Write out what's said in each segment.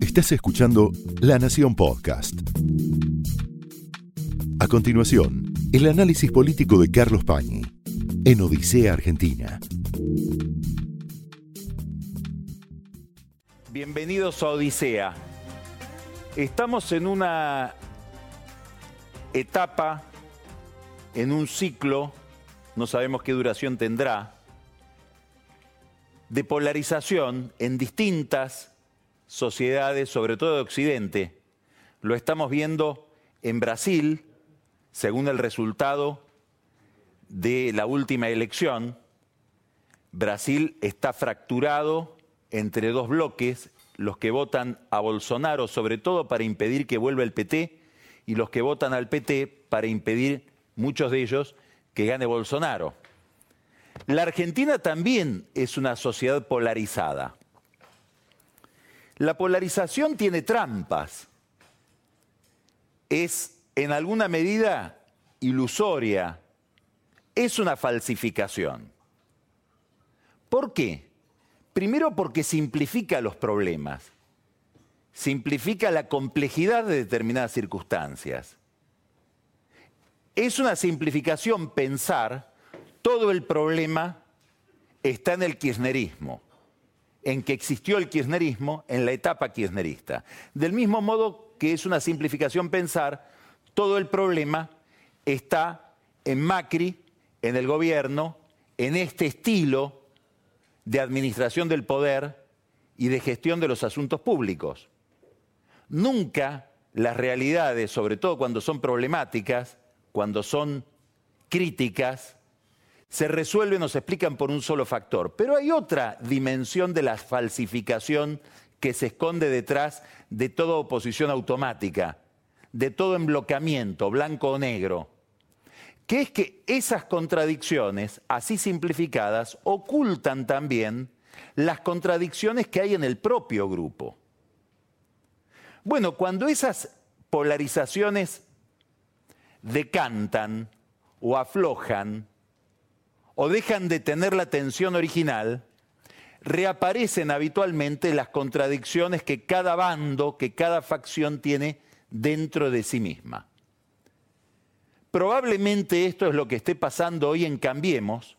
Estás escuchando La Nación Podcast. A continuación, el análisis político de Carlos Pañi en Odisea Argentina. Bienvenidos a Odisea. Estamos en una etapa, en un ciclo, no sabemos qué duración tendrá, de polarización en distintas sociedades, sobre todo de Occidente. Lo estamos viendo en Brasil, según el resultado de la última elección. Brasil está fracturado entre dos bloques, los que votan a Bolsonaro sobre todo para impedir que vuelva el PT y los que votan al PT para impedir, muchos de ellos, que gane Bolsonaro. La Argentina también es una sociedad polarizada. La polarización tiene trampas. Es en alguna medida ilusoria. Es una falsificación. ¿Por qué? Primero porque simplifica los problemas. Simplifica la complejidad de determinadas circunstancias. Es una simplificación pensar todo el problema está en el kirchnerismo en que existió el kirchnerismo en la etapa kirchnerista. Del mismo modo que es una simplificación pensar, todo el problema está en Macri, en el gobierno, en este estilo de administración del poder y de gestión de los asuntos públicos. Nunca las realidades, sobre todo cuando son problemáticas, cuando son críticas, se resuelven o se explican por un solo factor. Pero hay otra dimensión de la falsificación que se esconde detrás de toda oposición automática, de todo emblocamiento, blanco o negro, que es que esas contradicciones, así simplificadas, ocultan también las contradicciones que hay en el propio grupo. Bueno, cuando esas polarizaciones decantan o aflojan, o dejan de tener la tensión original, reaparecen habitualmente las contradicciones que cada bando, que cada facción tiene dentro de sí misma. Probablemente esto es lo que esté pasando hoy en Cambiemos,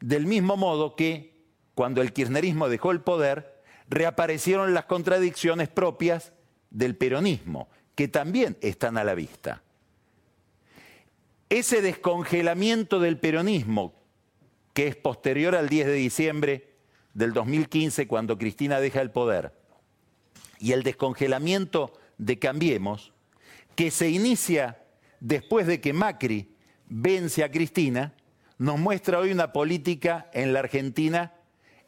del mismo modo que cuando el kirchnerismo dejó el poder, reaparecieron las contradicciones propias del peronismo, que también están a la vista. Ese descongelamiento del peronismo que es posterior al 10 de diciembre del 2015, cuando Cristina deja el poder, y el descongelamiento de Cambiemos, que se inicia después de que Macri vence a Cristina, nos muestra hoy una política en la Argentina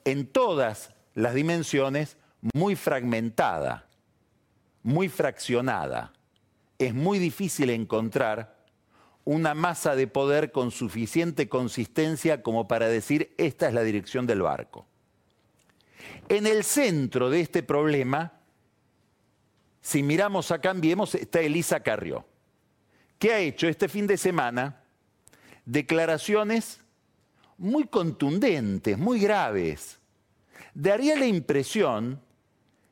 en todas las dimensiones muy fragmentada, muy fraccionada. Es muy difícil encontrar una masa de poder con suficiente consistencia como para decir esta es la dirección del barco. En el centro de este problema, si miramos a Cambiemos, está Elisa Carrió, que ha hecho este fin de semana declaraciones muy contundentes, muy graves. Daría la impresión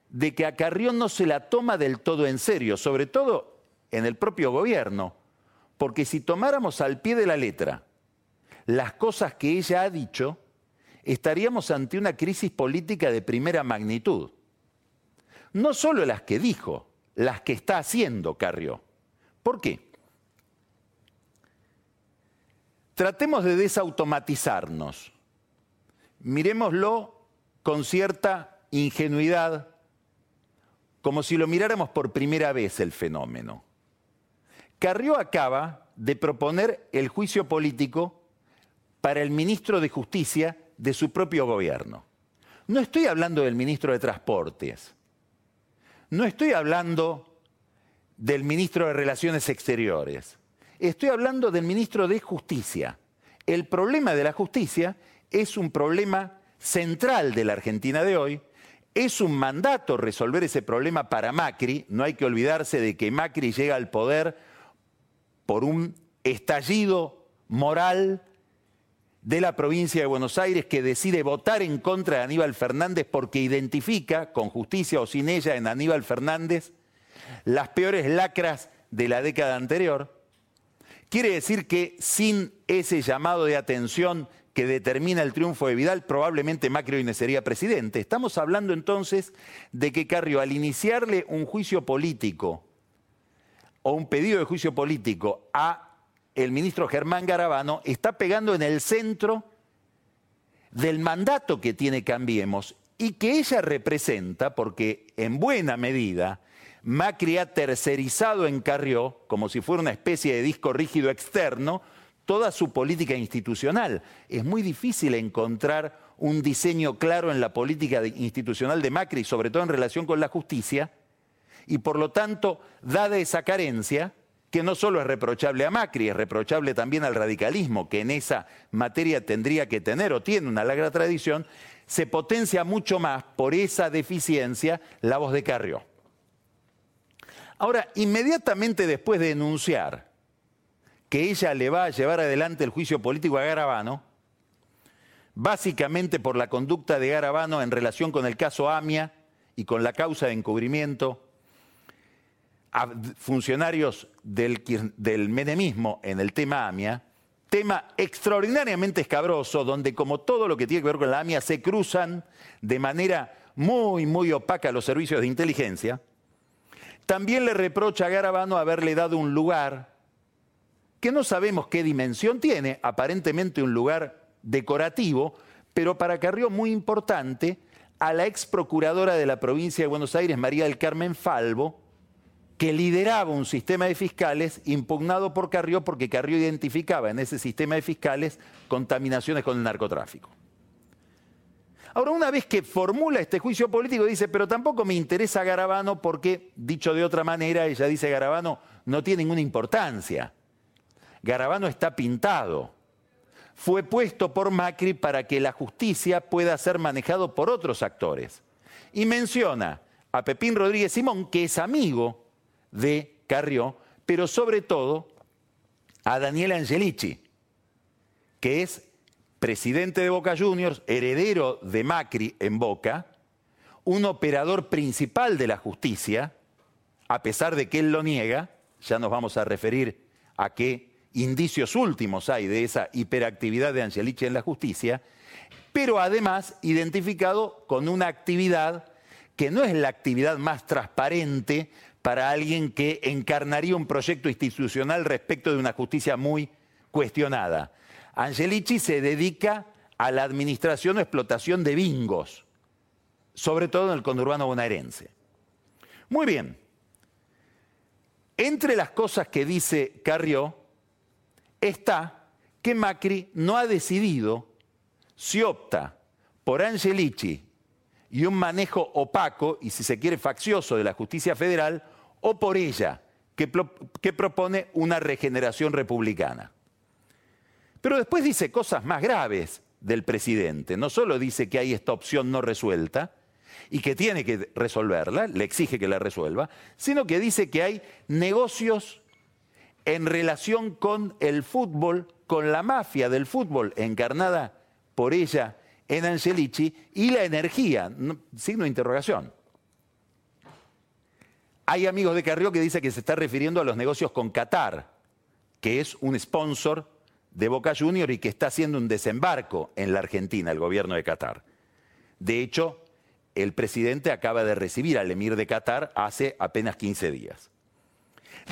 de que a Carrió no se la toma del todo en serio, sobre todo en el propio gobierno porque si tomáramos al pie de la letra las cosas que ella ha dicho, estaríamos ante una crisis política de primera magnitud. No solo las que dijo, las que está haciendo Carrió. ¿Por qué? Tratemos de desautomatizarnos. Miremoslo con cierta ingenuidad, como si lo miráramos por primera vez el fenómeno. Carrió acaba de proponer el juicio político para el ministro de Justicia de su propio gobierno. No estoy hablando del ministro de Transportes, no estoy hablando del ministro de Relaciones Exteriores, estoy hablando del ministro de Justicia. El problema de la justicia es un problema central de la Argentina de hoy, es un mandato resolver ese problema para Macri, no hay que olvidarse de que Macri llega al poder por un estallido moral de la provincia de Buenos Aires que decide votar en contra de Aníbal Fernández porque identifica, con justicia o sin ella, en Aníbal Fernández las peores lacras de la década anterior. Quiere decir que sin ese llamado de atención que determina el triunfo de Vidal, probablemente Macri hoy no sería presidente. Estamos hablando entonces de que Carrió, al iniciarle un juicio político o un pedido de juicio político a el ministro Germán Garabano, está pegando en el centro del mandato que tiene Cambiemos y que ella representa, porque en buena medida Macri ha tercerizado en Carrió, como si fuera una especie de disco rígido externo, toda su política institucional. Es muy difícil encontrar un diseño claro en la política institucional de Macri, sobre todo en relación con la justicia, y por lo tanto, dada esa carencia, que no solo es reprochable a Macri, es reprochable también al radicalismo, que en esa materia tendría que tener o tiene una larga tradición, se potencia mucho más por esa deficiencia la voz de Carrió. Ahora, inmediatamente después de denunciar que ella le va a llevar adelante el juicio político a Garabano, básicamente por la conducta de Garabano en relación con el caso AMIA y con la causa de encubrimiento a funcionarios del, del menemismo en el tema AMIA, tema extraordinariamente escabroso, donde como todo lo que tiene que ver con la AMIA se cruzan de manera muy, muy opaca los servicios de inteligencia, también le reprocha a Garabano haberle dado un lugar que no sabemos qué dimensión tiene, aparentemente un lugar decorativo, pero para Carrió muy importante, a la ex procuradora de la provincia de Buenos Aires, María del Carmen Falvo, que lideraba un sistema de fiscales impugnado por Carrió porque Carrió identificaba en ese sistema de fiscales contaminaciones con el narcotráfico. Ahora, una vez que formula este juicio político, dice, pero tampoco me interesa Garabano porque, dicho de otra manera, ella dice, Garabano no tiene ninguna importancia. Garabano está pintado. Fue puesto por Macri para que la justicia pueda ser manejado por otros actores. Y menciona a Pepín Rodríguez Simón, que es amigo de Carrió, pero sobre todo a Daniel Angelici, que es presidente de Boca Juniors, heredero de Macri en Boca, un operador principal de la justicia, a pesar de que él lo niega, ya nos vamos a referir a qué indicios últimos hay de esa hiperactividad de Angelici en la justicia, pero además identificado con una actividad que no es la actividad más transparente para alguien que encarnaría un proyecto institucional respecto de una justicia muy cuestionada. Angelici se dedica a la administración o explotación de bingos, sobre todo en el conurbano bonaerense. Muy bien. Entre las cosas que dice Carrió está que Macri no ha decidido si opta por Angelici y un manejo opaco y si se quiere faccioso de la justicia federal o por ella, que, propone una regeneración republicana. Pero después dice cosas más graves del presidente. No solo dice que hay esta opción no resuelta y que tiene que resolverla, le exige que la resuelva, sino que dice que hay negocios en relación con el fútbol, con la mafia del fútbol encarnada por ella en Angelici y la energía, signo de interrogación. Hay amigos de Carrió que dicen que se está refiriendo a los negocios con Qatar, que es un sponsor de Boca Junior y que está haciendo un desembarco en la Argentina, el gobierno de Qatar. De hecho, el presidente acaba de recibir al emir de Qatar hace apenas 15 días.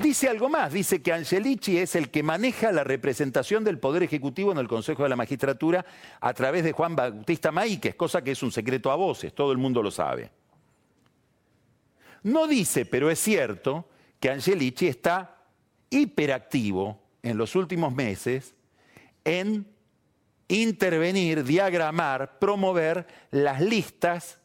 Dice algo más, dice que Angelici es el que maneja la representación del Poder Ejecutivo en el Consejo de la Magistratura a través de Juan Bautista Maíquez, cosa que es un secreto a voces, todo el mundo lo sabe. No dice, pero es cierto, que Angelici está hiperactivo en los últimos meses en intervenir, diagramar, promover las listas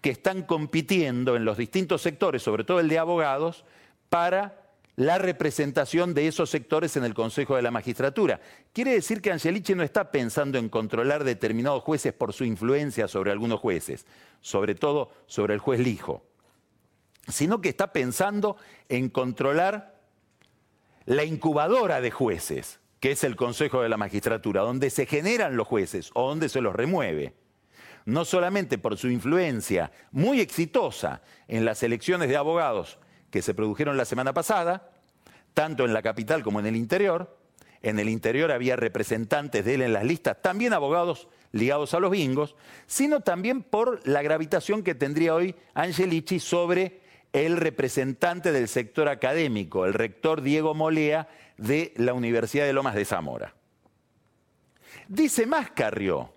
que están compitiendo en los distintos sectores, sobre todo el de abogados, para la representación de esos sectores en el Consejo de la Magistratura. Quiere decir que Angelici no está pensando en controlar determinados jueces por su influencia sobre algunos jueces, sobre todo sobre el juez Lijo, sino que está pensando en controlar la incubadora de jueces, que es el Consejo de la Magistratura, donde se generan los jueces o donde se los remueve, no solamente por su influencia muy exitosa en las elecciones de abogados que se produjeron la semana pasada, tanto en la capital como en el interior, en el interior había representantes de él en las listas, también abogados ligados a los bingos, sino también por la gravitación que tendría hoy Angelici sobre el representante del sector académico, el rector Diego Molea de la Universidad de Lomas de Zamora. Dice más Carrió,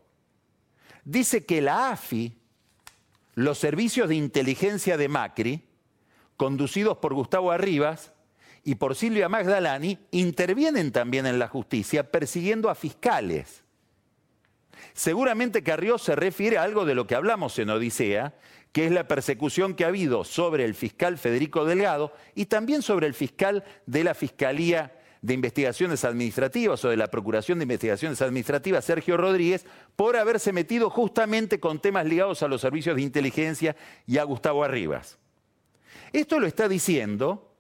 dice que la AFI, los servicios de inteligencia de Macri, conducidos por Gustavo Arribas y por Silvia Magdalani, intervienen también en la justicia persiguiendo a fiscales. Seguramente Carrió se refiere a algo de lo que hablamos en Odisea, que es la persecución que ha habido sobre el fiscal Federico Delgado y también sobre el fiscal de la Fiscalía de Investigaciones Administrativas o de la Procuración de Investigaciones Administrativas, Sergio Rodríguez, por haberse metido justamente con temas ligados a los servicios de inteligencia y a Gustavo Arribas. Esto lo está diciendo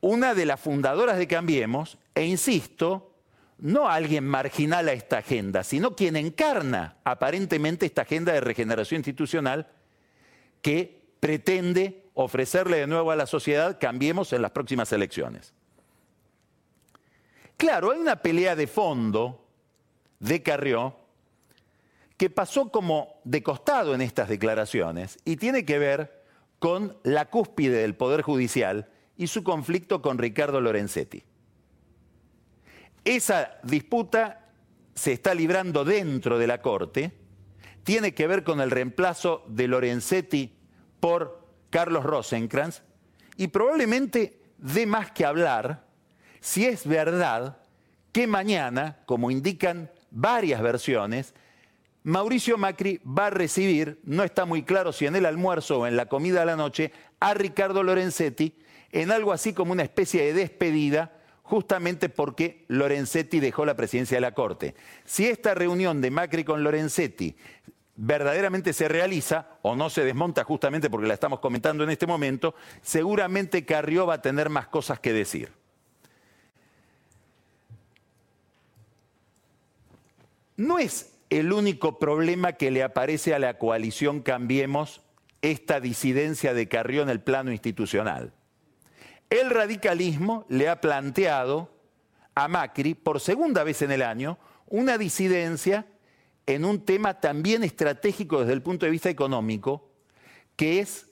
una de las fundadoras de Cambiemos, e insisto, no alguien marginal a esta agenda, sino quien encarna aparentemente esta agenda de regeneración institucional que pretende ofrecerle de nuevo a la sociedad cambiemos en las próximas elecciones. Claro, hay una pelea de fondo de Carrió que pasó como de costado en estas declaraciones y tiene que ver con la cúspide del Poder Judicial y su conflicto con Ricardo Lorenzetti. Esa disputa se está librando dentro de la Corte, tiene que ver con el reemplazo de Lorenzetti por Carlos Rosenkrantz y probablemente dé más que hablar si es verdad que mañana, como indican varias versiones, Mauricio Macri va a recibir, no está muy claro si en el almuerzo o en la comida de la noche, a Ricardo Lorenzetti en algo así como una especie de despedida justamente porque Lorenzetti dejó la presidencia de la Corte. Si esta reunión de Macri con Lorenzetti verdaderamente se realiza o no se desmonta justamente porque la estamos comentando en este momento, seguramente Carrió va a tener más cosas que decir. No es el único problema que le aparece a la coalición Cambiemos esta disidencia de Carrió en el plano institucional. El radicalismo le ha planteado a Macri, por segunda vez en el año, una disidencia en un tema también estratégico desde el punto de vista económico, que es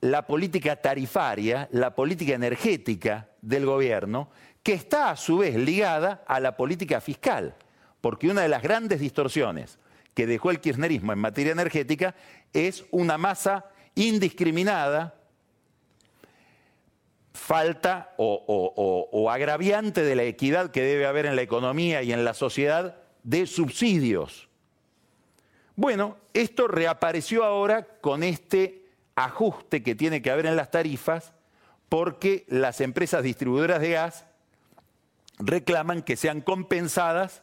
la política tarifaria, la política energética del gobierno, que está a su vez ligada a la política fiscal, porque una de las grandes distorsiones que dejó el kirchnerismo en materia energética es una masa indiscriminada falta o, agraviante de la equidad que debe haber en la economía y en la sociedad de subsidios. Bueno, esto reapareció ahora con este ajuste que tiene que haber en las tarifas porque las empresas distribuidoras de gas reclaman que sean compensadas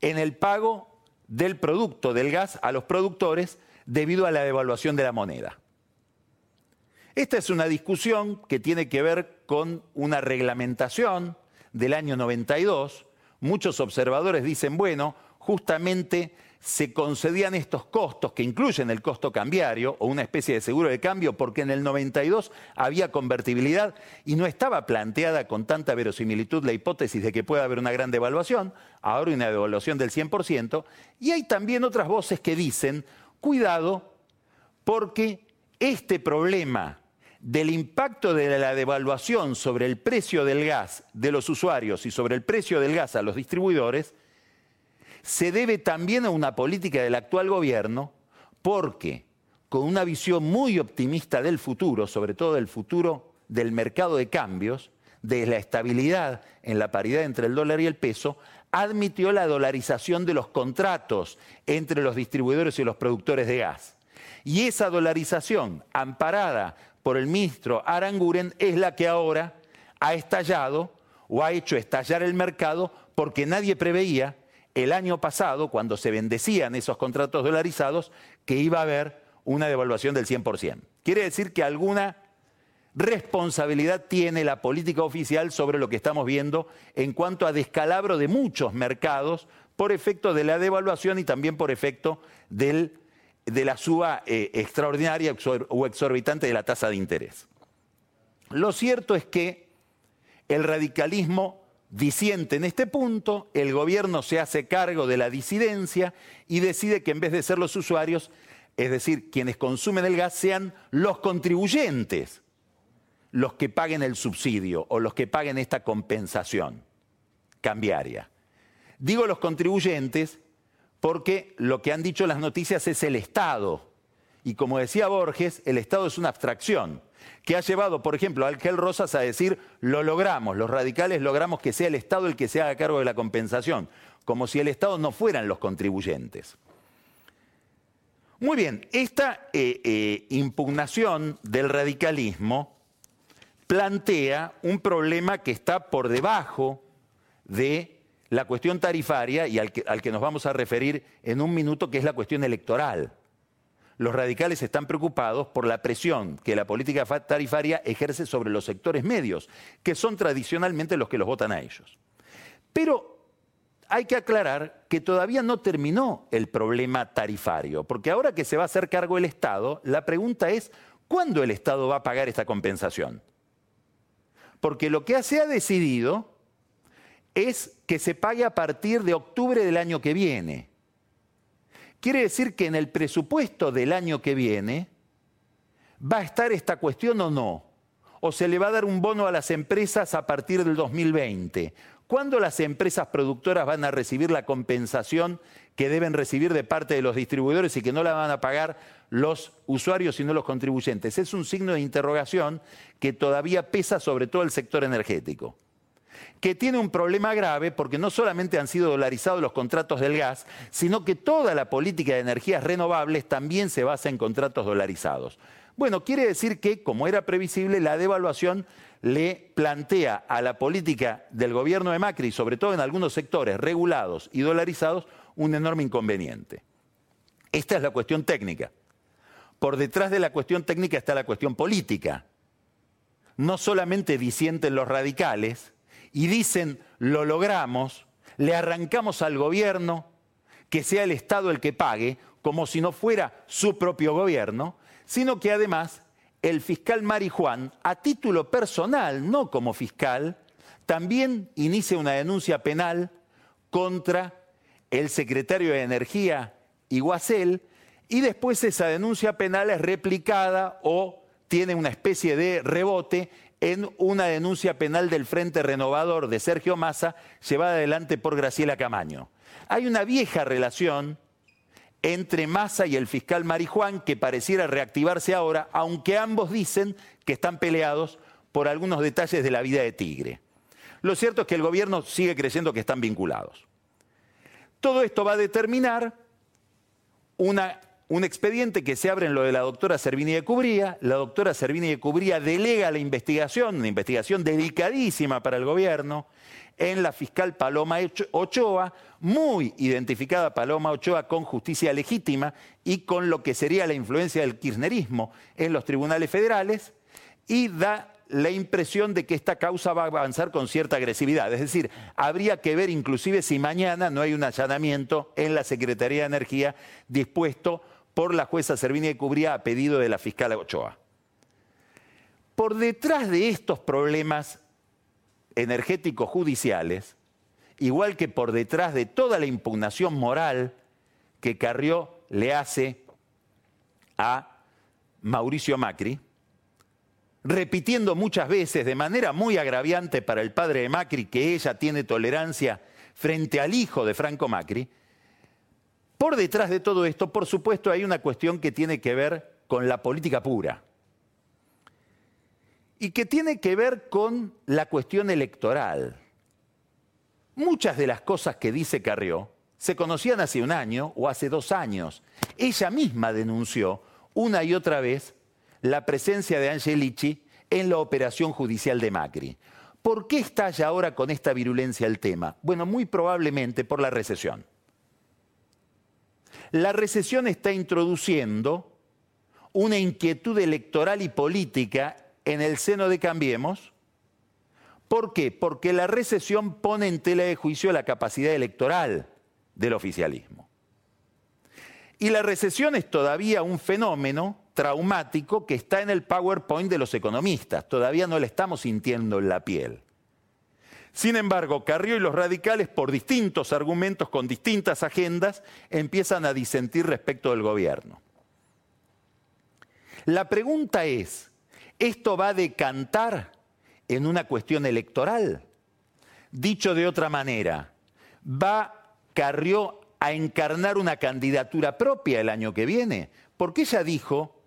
en el pago del producto del gas a los productores debido a la devaluación de la moneda. Esta es una discusión que tiene que ver con una reglamentación del año 92. Muchos observadores dicen, bueno, justamente se concedían estos costos que incluyen el costo cambiario o una especie de seguro de cambio porque en el 92 había convertibilidad y no estaba planteada con tanta verosimilitud la hipótesis de que pueda haber una gran devaluación, ahora una devaluación del 100%, y hay también otras voces que dicen, cuidado, porque este problema del impacto de la devaluación sobre el precio del gas de los usuarios y sobre el precio del gas a los distribuidores, se debe también a una política del actual gobierno porque con una visión muy optimista del futuro, sobre todo del futuro del mercado de cambios, de la estabilidad en la paridad entre el dólar y el peso, admitió la dolarización de los contratos entre los distribuidores y los productores de gas. Y esa dolarización, amparada por el ministro Aranguren es la que ahora ha estallado o ha hecho estallar el mercado porque nadie preveía el año pasado, cuando se bendecían esos contratos dolarizados, que iba a haber una devaluación del 100%. Quiere decir que alguna responsabilidad tiene la política oficial sobre lo que estamos viendo en cuanto a descalabro de muchos mercados por efecto de la devaluación y también por efecto de la suba eh, extraordinaria o exorbitante de la tasa de interés. Lo cierto es que el radicalismo disiente en este punto, el gobierno se hace cargo de la disidencia y decide que en vez de ser los usuarios, es decir, quienes consumen el gas, sean los contribuyentes los que paguen el subsidio o los que paguen esta compensación cambiaria. Digo los contribuyentes porque lo que han dicho las noticias es el Estado. Y como decía Borges, el Estado es una abstracción que ha llevado, por ejemplo, a Alquel Rosas a decir, lo logramos, los radicales logramos que sea el Estado el que se haga cargo de la compensación, como si el Estado no fueran los contribuyentes. Muy bien, esta eh, eh, impugnación del radicalismo plantea un problema que está por debajo de la cuestión tarifaria y al que, nos vamos a referir en un minuto, que es la cuestión electoral los radicales están preocupados por la presión que la política tarifaria ejerce sobre los sectores medios, que son tradicionalmente los que los votan a ellos. Pero hay que aclarar que todavía no terminó el problema tarifario, porque ahora que se va a hacer cargo el Estado, la pregunta es, ¿cuándo el Estado va a pagar esta compensación? Porque lo que se ha decidido es que se pague a partir de octubre del año que viene. Quiere decir que en el presupuesto del año que viene va a estar esta cuestión o no. O se le va a dar un bono a las empresas a partir del 2020. ¿Cuándo las empresas productoras van a recibir la compensación que deben recibir de parte de los distribuidores y que no la van a pagar los usuarios sino los contribuyentes? Es un signo de interrogación que todavía pesa sobre todo el sector energético que tiene un problema grave porque no solamente han sido dolarizados los contratos del gas, sino que toda la política de energías renovables también se basa en contratos dolarizados. Bueno, quiere decir que, como era previsible, la devaluación le plantea a la política del gobierno de Macri, sobre todo en algunos sectores regulados y dolarizados, un enorme inconveniente. Esta es la cuestión técnica. Por detrás de la cuestión técnica está la cuestión política. No solamente disienten los radicales, y dicen, lo logramos, le arrancamos al gobierno, que sea el Estado el que pague, como si no fuera su propio gobierno, sino que además el fiscal Marijuán, a título personal, no como fiscal, también inicia una denuncia penal contra el secretario de Energía, Iguacel, y después esa denuncia penal es replicada o tiene una especie de rebote en una denuncia penal del Frente Renovador de Sergio Massa llevada adelante por Graciela Camaño. Hay una vieja relación entre Massa y el fiscal Marijuán que pareciera reactivarse ahora, aunque ambos dicen que están peleados por algunos detalles de la vida de Tigre. Lo cierto es que el gobierno sigue creyendo que están vinculados. Todo esto va a determinar una un expediente que se abre en lo de la doctora Servini de Cubría. La doctora Servini de Cubría delega la investigación, una investigación dedicadísima para el gobierno, en la fiscal Paloma Ochoa, muy identificada Paloma Ochoa con justicia legítima y con lo que sería la influencia del kirchnerismo en los tribunales federales, y da la impresión de que esta causa va a avanzar con cierta agresividad. Es decir, habría que ver inclusive si mañana no hay un allanamiento en la Secretaría de Energía dispuesto por la jueza Servini de Cubría a pedido de la fiscal Ochoa. Por detrás de estos problemas energéticos judiciales, igual que por detrás de toda la impugnación moral que Carrió le hace a Mauricio Macri, repitiendo muchas veces de manera muy agraviante para el padre de Macri que ella tiene tolerancia frente al hijo de Franco Macri, por detrás de todo esto, por supuesto, hay una cuestión que tiene que ver con la política pura y que tiene que ver con la cuestión electoral. Muchas de las cosas que dice Carrió se conocían hace un año o hace dos años. Ella misma denunció una y otra vez la presencia de Angelici en la operación judicial de Macri. ¿Por qué estalla ahora con esta virulencia el tema? Bueno, muy probablemente por la recesión. La recesión está introduciendo una inquietud electoral y política en el seno de Cambiemos. ¿Por qué? Porque la recesión pone en tela de juicio la capacidad electoral del oficialismo. Y la recesión es todavía un fenómeno traumático que está en el PowerPoint de los economistas. Todavía no le estamos sintiendo en la piel. Sin embargo, Carrió y los radicales, por distintos argumentos, con distintas agendas, empiezan a disentir respecto del gobierno. La pregunta es, ¿esto va a decantar en una cuestión electoral? Dicho de otra manera, ¿va Carrió a encarnar una candidatura propia el año que viene? Porque ella dijo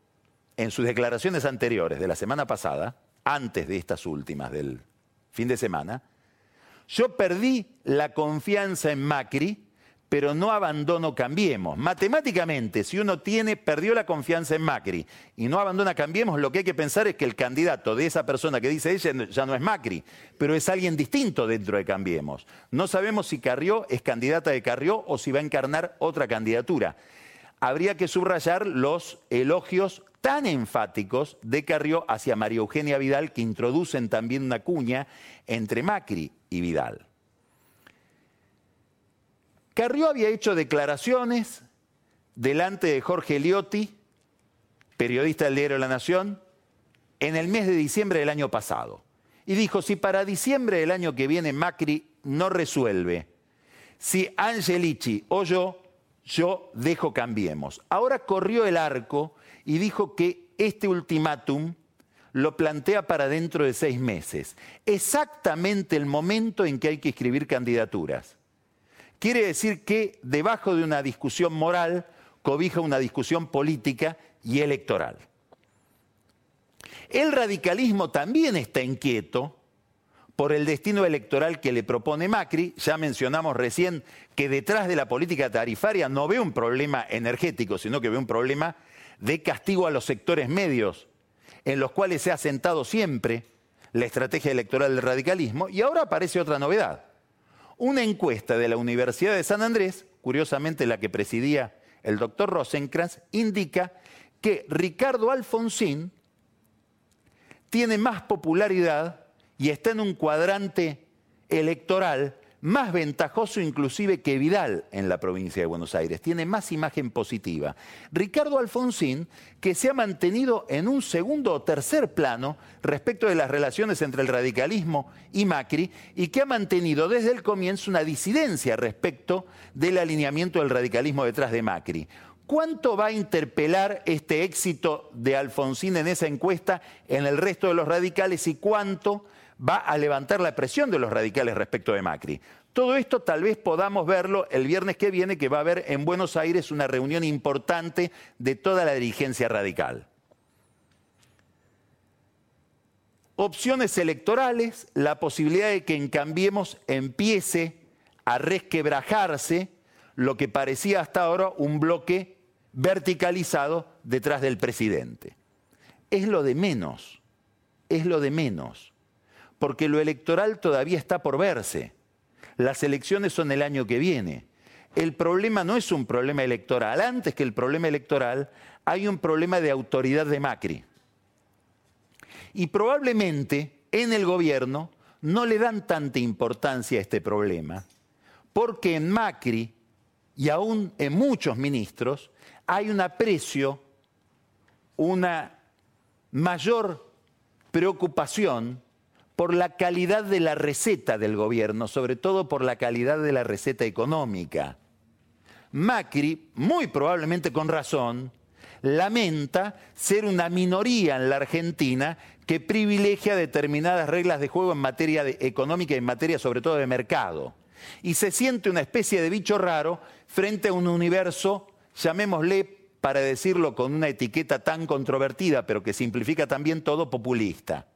en sus declaraciones anteriores de la semana pasada, antes de estas últimas del fin de semana, yo perdí la confianza en Macri pero no abandono Cambiemos. Matemáticamente, si uno tiene, perdió la confianza en Macri y no abandona Cambiemos, lo que hay que pensar es que el candidato de esa persona que dice ella ya no es Macri, pero es alguien distinto dentro de Cambiemos. No sabemos si Carrió es candidata de Carrió o si va a encarnar otra candidatura. Habría que subrayar los elogios tan enfáticos de Carrió hacia María Eugenia Vidal que introducen también una cuña entre Macri y Vidal. Carrió había hecho declaraciones delante de Jorge Liotti, periodista del diario La Nación, en el mes de diciembre del año pasado. Y dijo, si para diciembre del año que viene Macri no resuelve, si Angelici o yo, yo dejo cambiemos. Ahora corrió el arco y dijo que este ultimátum lo plantea para dentro de seis meses, exactamente el momento en que hay que escribir candidaturas. Quiere decir que debajo de una discusión moral cobija una discusión política y electoral. El radicalismo también está inquieto por el destino electoral que le propone Macri. Ya mencionamos recién que detrás de la política tarifaria no ve un problema energético, sino que ve un problema de castigo a los sectores medios, en los cuales se ha sentado siempre la estrategia electoral del radicalismo. Y ahora aparece otra novedad. Una encuesta de la Universidad de San Andrés, curiosamente la que presidía el doctor Rosenkrantz, indica que Ricardo Alfonsín tiene más popularidad y está en un cuadrante electoral más ventajoso inclusive que Vidal en la provincia de Buenos Aires, tiene más imagen positiva. Ricardo Alfonsín, que se ha mantenido en un segundo o tercer plano respecto de las relaciones entre el radicalismo y Macri, y que ha mantenido desde el comienzo una disidencia respecto del alineamiento del radicalismo detrás de Macri. ¿Cuánto va a interpelar este éxito de Alfonsín en esa encuesta en el resto de los radicales y cuánto va a levantar la presión de los radicales respecto de Macri. Todo esto tal vez podamos verlo el viernes que viene, que va a haber en Buenos Aires una reunión importante de toda la dirigencia radical. Opciones electorales, la posibilidad de que en Cambiemos empiece a resquebrajarse lo que parecía hasta ahora un bloque verticalizado detrás del presidente. Es lo de menos, es lo de menos porque lo electoral todavía está por verse. Las elecciones son el año que viene. El problema no es un problema electoral. Antes que el problema electoral, hay un problema de autoridad de Macri. Y probablemente en el gobierno no le dan tanta importancia a este problema, porque en Macri y aún en muchos ministros hay un aprecio, una mayor preocupación por la calidad de la receta del gobierno, sobre todo por la calidad de la receta económica. Macri, muy probablemente con razón, lamenta ser una minoría en la Argentina que privilegia determinadas reglas de juego en materia económica y en materia sobre todo de mercado. Y se siente una especie de bicho raro frente a un universo, llamémosle, para decirlo con una etiqueta tan controvertida, pero que simplifica también todo, populista.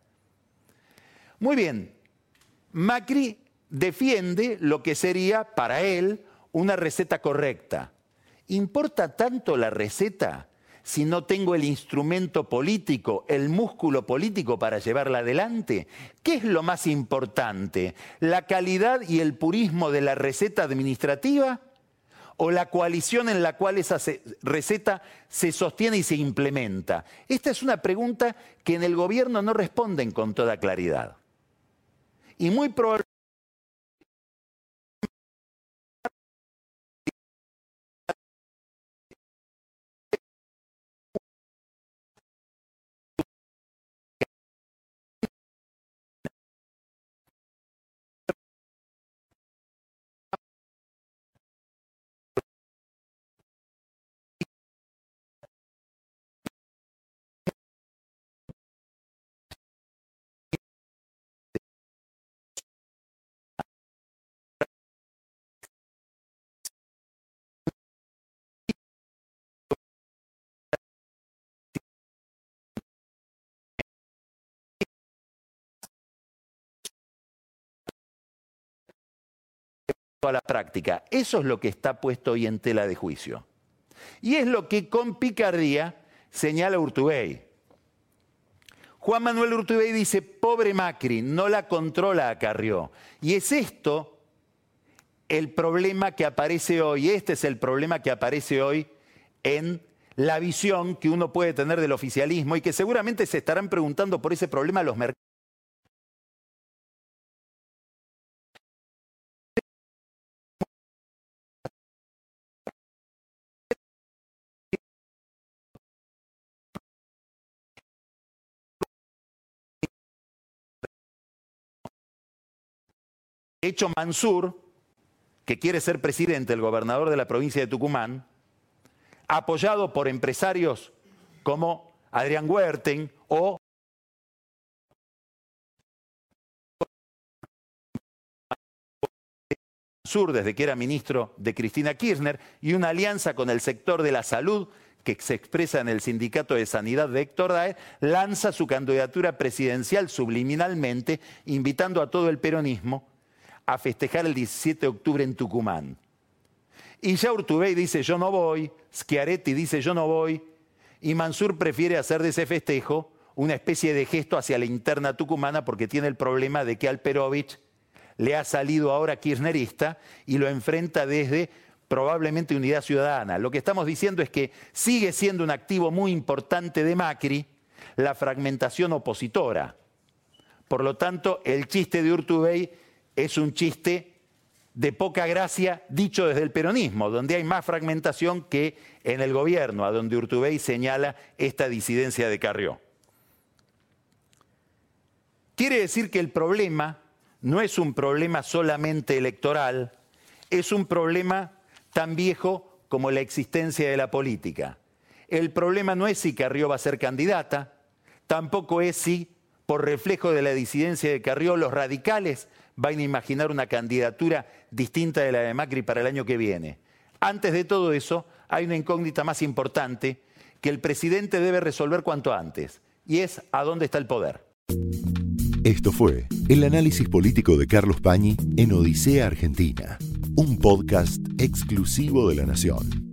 Muy bien, Macri defiende lo que sería para él una receta correcta. ¿Importa tanto la receta si no tengo el instrumento político, el músculo político para llevarla adelante? ¿Qué es lo más importante? ¿La calidad y el purismo de la receta administrativa? o la coalición en la cual esa receta se sostiene y se implementa? Esta es una pregunta que en el gobierno no responden con toda claridad. Y muy probablemente a la práctica. Eso es lo que está puesto hoy en tela de juicio. Y es lo que con picardía señala Urtubey. Juan Manuel Urtubey dice, pobre Macri, no la controla a Carrió. Y es esto el problema que aparece hoy, este es el problema que aparece hoy en la visión que uno puede tener del oficialismo y que seguramente se estarán preguntando por ese problema los mercados. Hecho Mansur, que quiere ser presidente, el gobernador de la provincia de Tucumán, apoyado por empresarios como Adrián Huerten o Mansur, desde que era ministro de Cristina Kirchner, y una alianza con el sector de la salud que se expresa en el Sindicato de Sanidad de Héctor Daer, lanza su candidatura presidencial subliminalmente, invitando a todo el peronismo a festejar el 17 de octubre en Tucumán. Y ya Urtubey dice yo no voy, Schiaretti dice yo no voy, y Mansur prefiere hacer de ese festejo una especie de gesto hacia la interna tucumana porque tiene el problema de que Alperovich le ha salido ahora kirchnerista y lo enfrenta desde probablemente Unidad Ciudadana. Lo que estamos diciendo es que sigue siendo un activo muy importante de Macri la fragmentación opositora. Por lo tanto, el chiste de Urtubey es un chiste de poca gracia dicho desde el peronismo, donde hay más fragmentación que en el gobierno, a donde Urtubey señala esta disidencia de Carrió. Quiere decir que el problema no es un problema solamente electoral, es un problema tan viejo como la existencia de la política. El problema no es si Carrió va a ser candidata, tampoco es si, por reflejo de la disidencia de Carrió, los radicales van a imaginar una candidatura distinta de la de Macri para el año que viene. Antes de todo eso, hay una incógnita más importante que el presidente debe resolver cuanto antes, y es a dónde está el poder. Esto fue el análisis político de Carlos Pañi en Odisea Argentina, un podcast exclusivo de la Nación.